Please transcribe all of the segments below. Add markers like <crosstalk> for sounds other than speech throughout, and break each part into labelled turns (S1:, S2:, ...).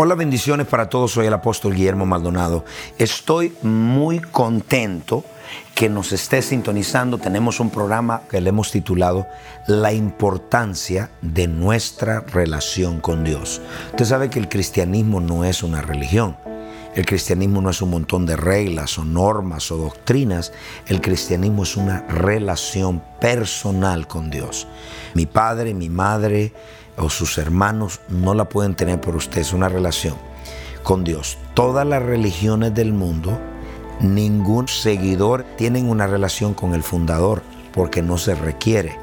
S1: Hola, bendiciones para todos. Soy el apóstol Guillermo Maldonado. Estoy muy contento que nos esté sintonizando. Tenemos un programa que le hemos titulado La importancia de nuestra relación con Dios. Usted sabe que el cristianismo no es una religión. El cristianismo no es un montón de reglas o normas o doctrinas. El cristianismo es una relación personal con Dios. Mi padre, mi madre, o sus hermanos no la pueden tener por usted, es una relación con Dios. Todas las religiones del mundo, ningún seguidor tienen una relación con el fundador porque no se requiere.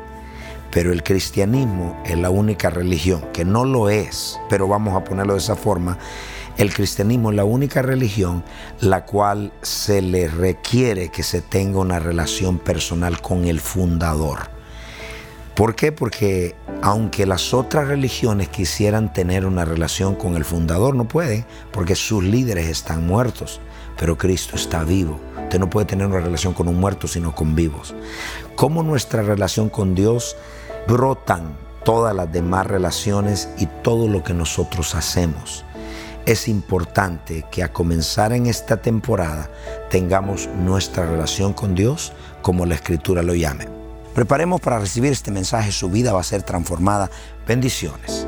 S1: Pero el cristianismo es la única religión, que no lo es, pero vamos a ponerlo de esa forma. El cristianismo es la única religión la cual se le requiere que se tenga una relación personal con el fundador. ¿Por qué? Porque aunque las otras religiones quisieran tener una relación con el fundador, no pueden, porque sus líderes están muertos, pero Cristo está vivo. Usted no puede tener una relación con un muerto, sino con vivos. ¿Cómo nuestra relación con Dios brotan todas las demás relaciones y todo lo que nosotros hacemos? Es importante que a comenzar en esta temporada tengamos nuestra relación con Dios como la Escritura lo llame Preparemos para recibir este mensaje, su vida va a ser transformada. Bendiciones.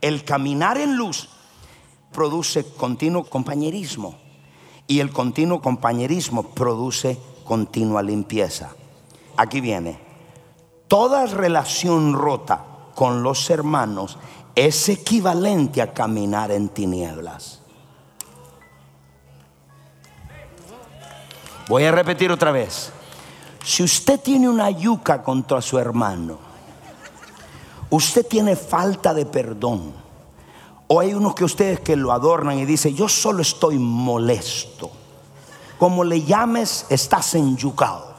S2: El caminar en luz produce continuo compañerismo y el continuo compañerismo produce continua limpieza. Aquí viene toda relación rota con los hermanos es equivalente a caminar en tinieblas. Voy a repetir otra vez. Si usted tiene una yuca contra su hermano, usted tiene falta de perdón. O hay unos que ustedes que lo adornan y dicen, yo solo estoy molesto. Como le llames, estás enyucado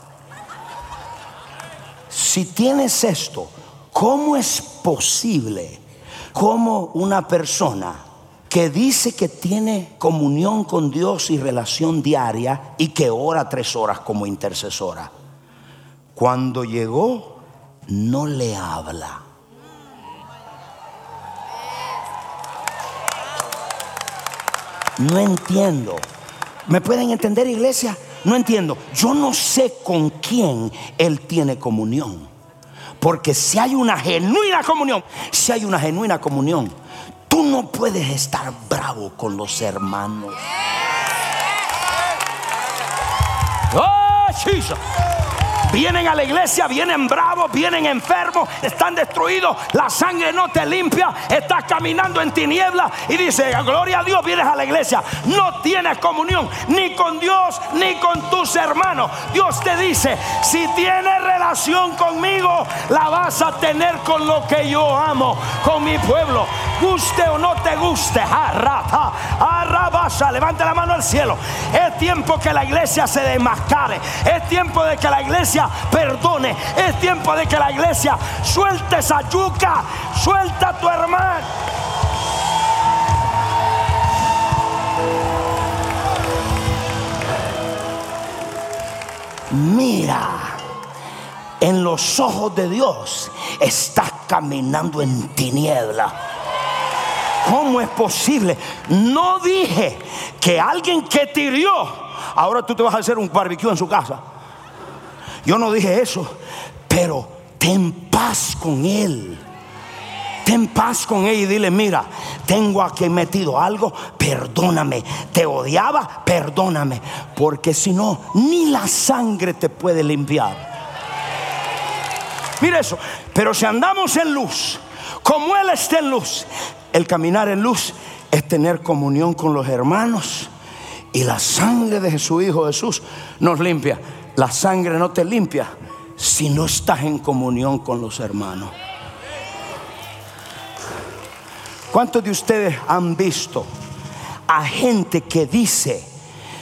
S2: si tienes esto, ¿cómo es posible como una persona que dice que tiene comunión con Dios y relación diaria y que ora tres horas como intercesora, cuando llegó no le habla? No entiendo. ¿Me pueden entender, iglesia? No entiendo. Yo no sé con quién Él tiene comunión. Porque si hay una genuina comunión, si hay una genuina comunión, tú no puedes estar bravo con los hermanos. Oh, Jesus. Vienen a la iglesia, vienen bravos, vienen enfermos, están destruidos, la sangre no te limpia, estás caminando en tinieblas y dice, gloria a Dios, vienes a la iglesia, no tienes comunión ni con Dios ni con tus hermanos. Dios te dice, si tienes relación conmigo, la vas a tener con lo que yo amo, con mi pueblo, guste o no te guste. Arrata, arrabasa, levante la mano al cielo. Es tiempo que la iglesia se desmascare, es tiempo de que la iglesia perdone. Es tiempo de que la iglesia suelte esa yuca, suelta a tu hermano. Mira, en los ojos de Dios estás caminando en tiniebla. ¿Cómo es posible? No dije que alguien que te hirió, ahora tú te vas a hacer un barbecue en su casa. Yo no dije eso, pero ten paz con Él. Ten paz con Él y dile, mira, tengo aquí metido algo, perdóname. Te odiaba, perdóname. Porque si no, ni la sangre te puede limpiar. Mira eso. Pero si andamos en luz, como Él está en luz, el caminar en luz es tener comunión con los hermanos. Y la sangre de su Hijo Jesús nos limpia. La sangre no te limpia si no estás en comunión con los hermanos. ¿Cuántos de ustedes han visto a gente que dice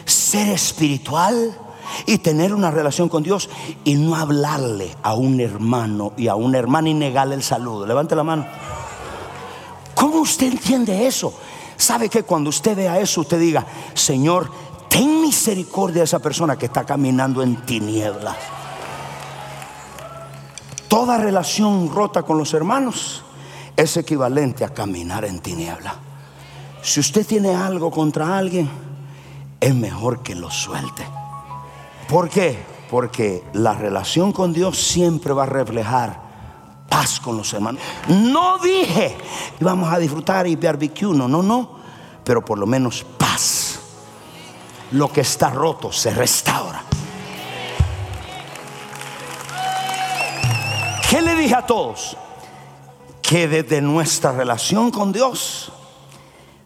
S2: ser espiritual y tener una relación con Dios y no hablarle a un hermano y a una hermana y negarle el saludo? Levante la mano. ¿Cómo usted entiende eso? ¿Sabe que cuando usted vea eso, usted diga, Señor, ten misericordia de esa persona que está caminando en tinieblas? Toda relación rota con los hermanos es equivalente a caminar en tiniebla. Si usted tiene algo contra alguien, es mejor que lo suelte. ¿Por qué? Porque la relación con Dios siempre va a reflejar paz con los hermanos. No dije vamos a disfrutar y barbecue, no, no, no, pero por lo menos paz. Lo que está roto se restaura. ¿Qué le dije a todos? Que desde nuestra relación con Dios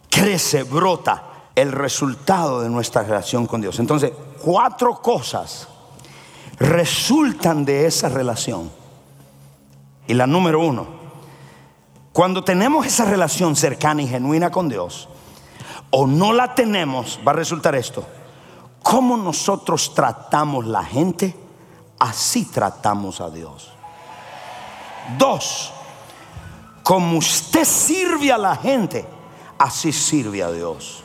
S2: crece, brota el resultado de nuestra relación con Dios. Entonces, cuatro cosas resultan de esa relación. Y la número uno, cuando tenemos esa relación cercana y genuina con Dios, o no la tenemos, va a resultar esto. Cómo nosotros tratamos la gente, así tratamos a Dios. Dos, como usted sirve a la gente, así sirve a Dios.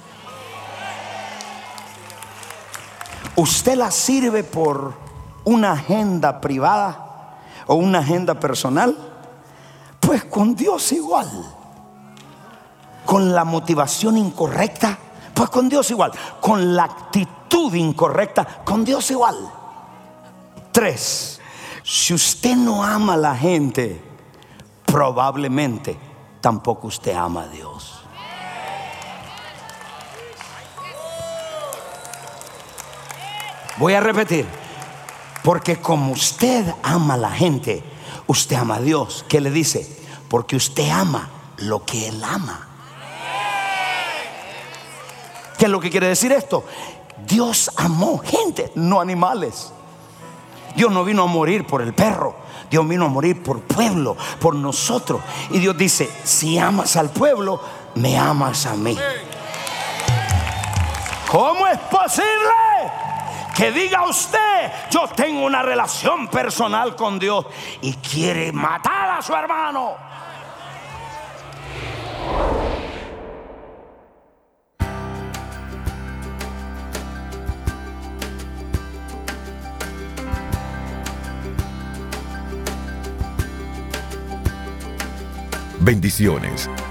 S2: Usted la sirve por una agenda privada o una agenda personal, pues con Dios igual. Con la motivación incorrecta, pues con Dios igual. Con la actitud incorrecta, con Dios igual. Tres, si usted no ama a la gente, probablemente tampoco usted ama a Dios. Voy a repetir, porque como usted ama a la gente, usted ama a Dios. ¿Qué le dice? Porque usted ama lo que Él ama. ¿Qué es lo que quiere decir esto? Dios amó gente, no animales. Dios no vino a morir por el perro. Dios vino a morir por pueblo, por nosotros. Y Dios dice, si amas al pueblo, me amas a mí. ¿Cómo es posible que diga usted, yo tengo una relación personal con Dios y quiere matar a su hermano?
S3: Bendiciones.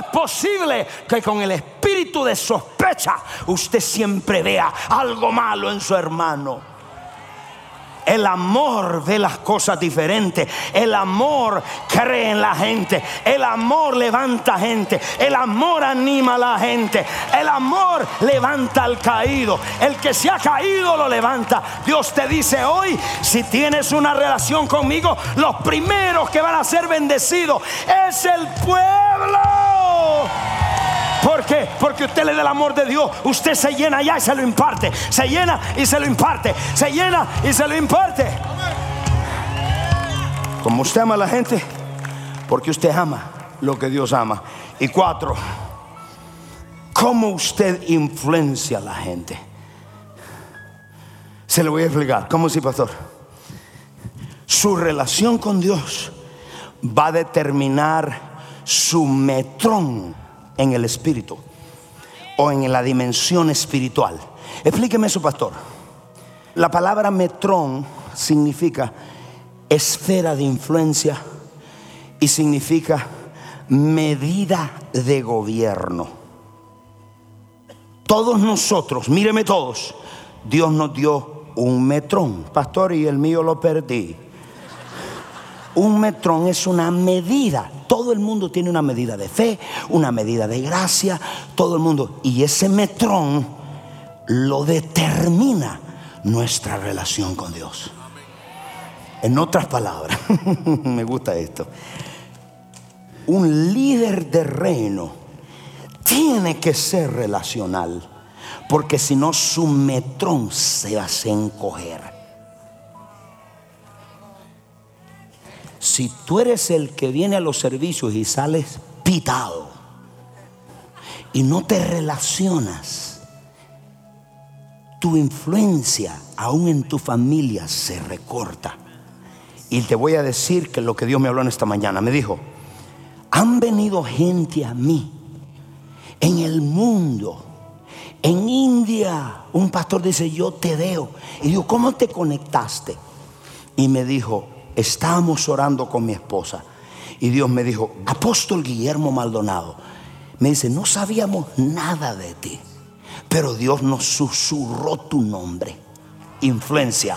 S2: Es posible que con el espíritu de sospecha usted siempre vea algo malo en su hermano? El amor ve las cosas diferentes. El amor cree en la gente. El amor levanta gente. El amor anima a la gente. El amor levanta al caído. El que se ha caído lo levanta. Dios te dice hoy, si tienes una relación conmigo, los primeros que van a ser bendecidos es el pueblo. ¿Por qué? Porque usted le da el amor de Dios. Usted se llena ya y se lo imparte. Se llena y se lo imparte. Se llena y se lo imparte. Como usted ama a la gente, Porque usted ama lo que Dios ama. Y cuatro, ¿cómo usted influencia a la gente? Se lo voy a explicar. ¿Cómo sí, pastor? Su relación con Dios va a determinar su metrón en el espíritu o en la dimensión espiritual. Explíqueme eso, pastor. La palabra metrón significa esfera de influencia y significa medida de gobierno. Todos nosotros, míreme todos, Dios nos dio un metrón, pastor, y el mío lo perdí. Un metrón es una medida. Todo el mundo tiene una medida de fe, una medida de gracia, todo el mundo. Y ese metrón lo determina nuestra relación con Dios. En otras palabras, <laughs> me gusta esto. Un líder de reino tiene que ser relacional, porque si no su metrón se hace encoger. Si tú eres el que viene a los servicios y sales pitado y no te relacionas, tu influencia aún en tu familia se recorta. Y te voy a decir que lo que Dios me habló en esta mañana, me dijo, han venido gente a mí en el mundo. En India, un pastor dice, yo te veo. Y digo, ¿cómo te conectaste? Y me dijo, estábamos orando con mi esposa. Y Dios me dijo, apóstol Guillermo Maldonado, me dice, no sabíamos nada de ti, pero Dios nos susurró tu nombre. Influencia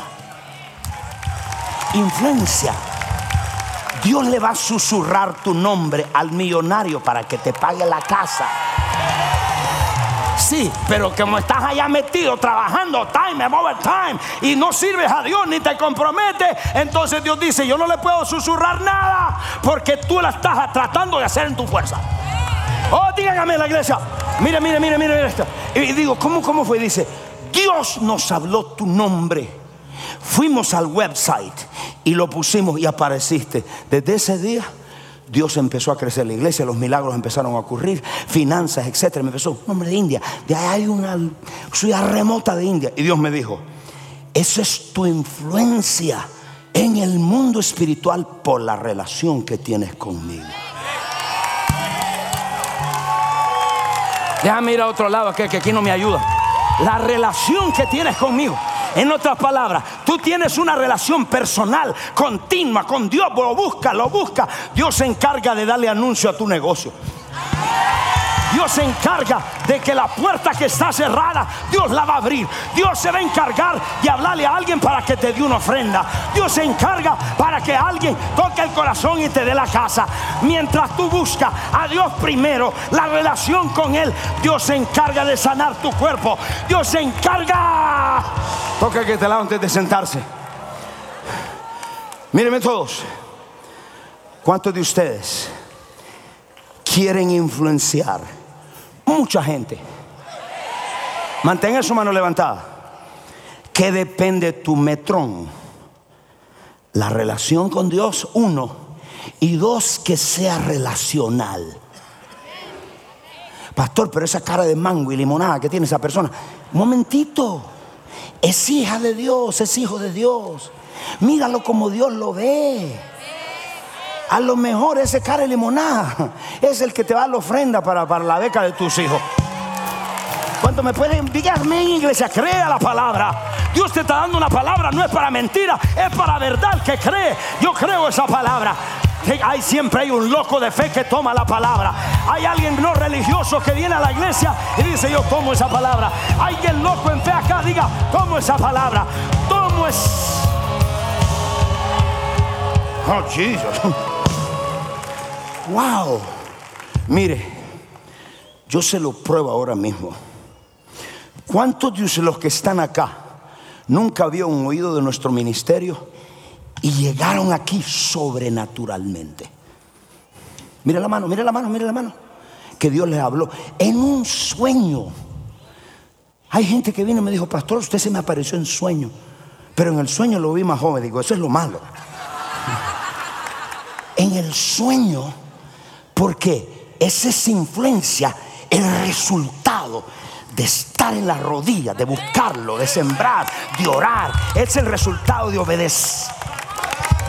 S2: influencia. Dios le va a susurrar tu nombre al millonario para que te pague la casa. Sí, pero como estás allá metido trabajando time, time y no sirves a Dios ni te comprometes, entonces Dios dice, yo no le puedo susurrar nada porque tú la estás tratando de hacer en tu fuerza. Oh, díganme la iglesia. Mire, mire, mire, mire esto. Y digo, ¿cómo, cómo fue? Dice, Dios nos habló tu nombre Fuimos al website y lo pusimos y apareciste. Desde ese día Dios empezó a crecer la iglesia, los milagros empezaron a ocurrir, finanzas, etcétera. Me empezó un hombre de India, de ahí hay una ciudad remota de India. Y Dios me dijo: Esa es tu influencia en el mundo espiritual por la relación que tienes conmigo. Déjame ir a otro lado, que aquí no me ayuda. La relación que tienes conmigo. En otras palabras, tú tienes una relación personal, continua con Dios, lo busca, lo busca. Dios se encarga de darle anuncio a tu negocio. Dios se encarga de que la puerta que está cerrada, Dios la va a abrir. Dios se va a encargar de hablarle a alguien para que te dé una ofrenda. Dios se encarga para que alguien toque el corazón y te dé la casa. Mientras tú buscas a Dios primero, la relación con Él, Dios se encarga de sanar tu cuerpo. Dios se encarga. Toca que te lado antes de sentarse. Mírenme todos. ¿Cuántos de ustedes quieren influenciar? Mucha gente. Mantenga su mano levantada. ¿Qué depende tu metrón? La relación con Dios, uno. Y dos, que sea relacional. Pastor, pero esa cara de mango y limonada que tiene esa persona. Momentito. Es hija de Dios, es hijo de Dios. Míralo como Dios lo ve. A lo mejor ese cara de limonada es el que te va a la ofrenda para, para la beca de tus hijos. ¿Cuánto me pueden díganme en iglesia? Crea la palabra. Dios te está dando una palabra, no es para mentira, es para verdad que cree. Yo creo esa palabra. Hay siempre hay un loco de fe que toma la palabra. Hay alguien no religioso que viene a la iglesia y dice yo tomo esa palabra. Hay alguien loco diga tomo esa palabra. Tomo es. Oh Jesus. Wow. Mire, yo se lo pruebo ahora mismo. ¿Cuántos de los que están acá nunca habían oído de nuestro ministerio y llegaron aquí sobrenaturalmente? Mira la mano, mira la mano, mira la mano. Que Dios les habló en un sueño. Hay gente que viene y me dijo, pastor, usted se me apareció en sueño. Pero en el sueño lo vi más joven. Digo, eso es lo malo. <laughs> en el sueño, porque esa es influencia, el resultado de estar en la rodilla, de buscarlo, de sembrar, de orar. Es el resultado de obedecer.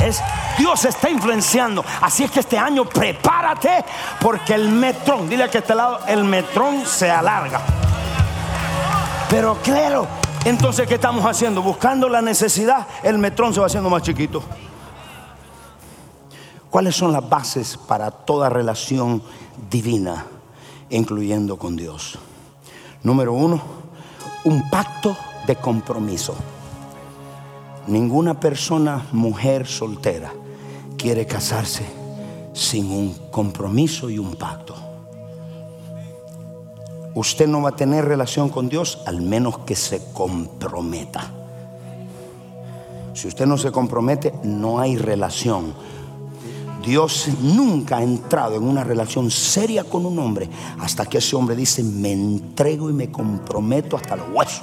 S2: Es, Dios está influenciando. Así es que este año prepárate porque el metrón, dile que este lado, el metrón se alarga. Pero claro, entonces ¿qué estamos haciendo? Buscando la necesidad, el metrón se va haciendo más chiquito. ¿Cuáles son las bases para toda relación divina, incluyendo con Dios? Número uno, un pacto de compromiso. Ninguna persona, mujer soltera, quiere casarse sin un compromiso y un pacto. Usted no va a tener relación con Dios al menos que se comprometa. Si usted no se compromete, no hay relación Dios nunca ha entrado en una relación seria con un hombre hasta que ese hombre dice, me entrego y me comprometo hasta los huesos.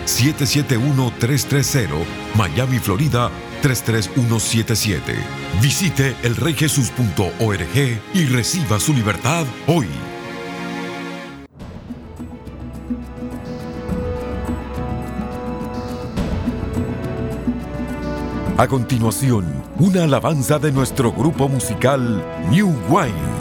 S3: 771-330, Miami, Florida 33177. Visite elreyjesus.org y reciba su libertad hoy. A continuación, una alabanza de nuestro grupo musical New Wine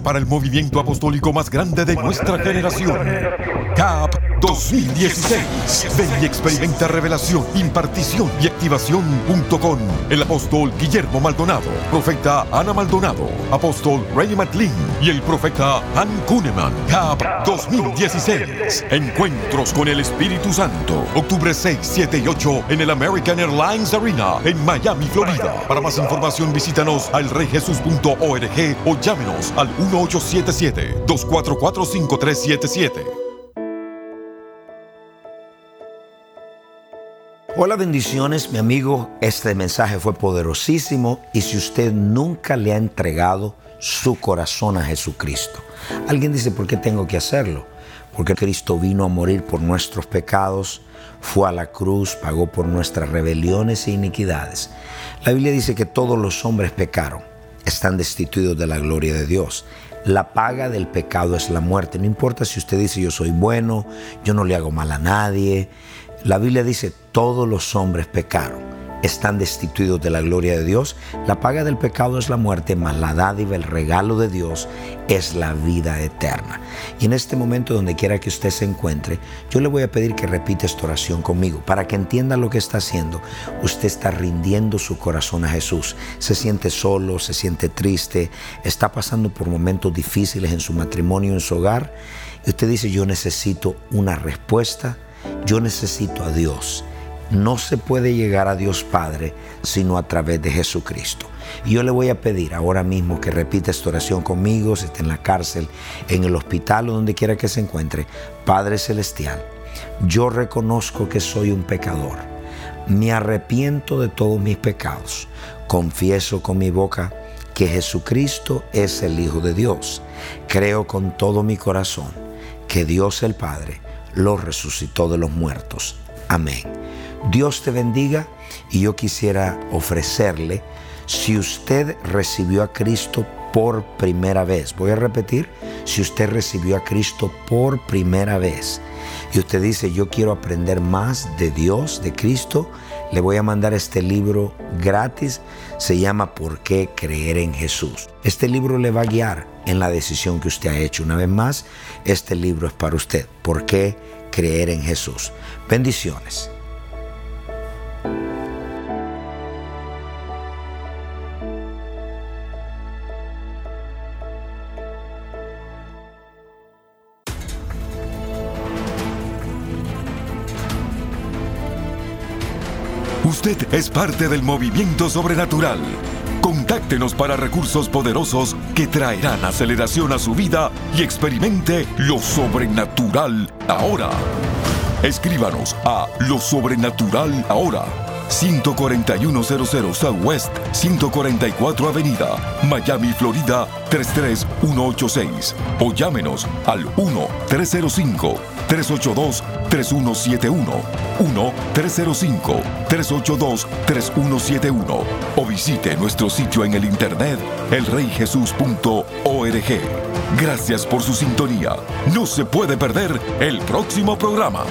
S3: para el movimiento apostólico más grande de nuestra generación. CAP 2016. Ven y experimenta revelación, impartición y activación junto con el apóstol Guillermo Maldonado, profeta Ana Maldonado, apóstol Ray McLean y el profeta Han Kuneman. CAP 2016. Encuentros con el Espíritu Santo. Octubre 6, 7 y 8 en el American Airlines Arena en Miami, Florida. Para más información visítanos al reyjesus.org o llámenos al 1877 244 5377.
S1: Hola bendiciones, mi amigo. Este mensaje fue poderosísimo y si usted nunca le ha entregado su corazón a Jesucristo. Alguien dice, ¿por qué tengo que hacerlo? Porque Cristo vino a morir por nuestros pecados, fue a la cruz, pagó por nuestras rebeliones e iniquidades. La Biblia dice que todos los hombres pecaron, están destituidos de la gloria de Dios. La paga del pecado es la muerte. No importa si usted dice yo soy bueno, yo no le hago mal a nadie, la Biblia dice, todos los hombres pecaron, están destituidos de la gloria de Dios. La paga del pecado es la muerte, mas la dádiva, el regalo de Dios es la vida eterna. Y en este momento, donde quiera que usted se encuentre, yo le voy a pedir que repita esta oración conmigo, para que entienda lo que está haciendo. Usted está rindiendo su corazón a Jesús. Se siente solo, se siente triste, está pasando por momentos difíciles en su matrimonio, en su hogar. Y usted dice, yo necesito una respuesta yo necesito a Dios. No se puede llegar a Dios Padre sino a través de Jesucristo. Yo le voy a pedir ahora mismo que repita esta oración conmigo, si está en la cárcel, en el hospital o donde quiera que se encuentre. Padre Celestial, yo reconozco que soy un pecador. Me arrepiento de todos mis pecados. Confieso con mi boca que Jesucristo es el Hijo de Dios. Creo con todo mi corazón que Dios el Padre lo resucitó de los muertos. Amén. Dios te bendiga y yo quisiera ofrecerle, si usted recibió a Cristo por primera vez, voy a repetir, si usted recibió a Cristo por primera vez y usted dice, yo quiero aprender más de Dios, de Cristo, le voy a mandar este libro gratis, se llama ¿Por qué creer en Jesús? Este libro le va a guiar en la decisión que usted ha hecho. Una vez más, este libro es para usted. ¿Por qué creer en Jesús? Bendiciones.
S3: Usted es parte del movimiento sobrenatural. Contáctenos para recursos poderosos que traerán aceleración a su vida y experimente lo sobrenatural ahora. Escríbanos a lo sobrenatural ahora. 14100 Southwest 144 Avenida, Miami, Florida 33186 o llámenos al 1 305 382-3171, 1-305-382-3171 o visite nuestro sitio en el internet elreyjesus.org. Gracias por su sintonía. No se puede perder el próximo programa.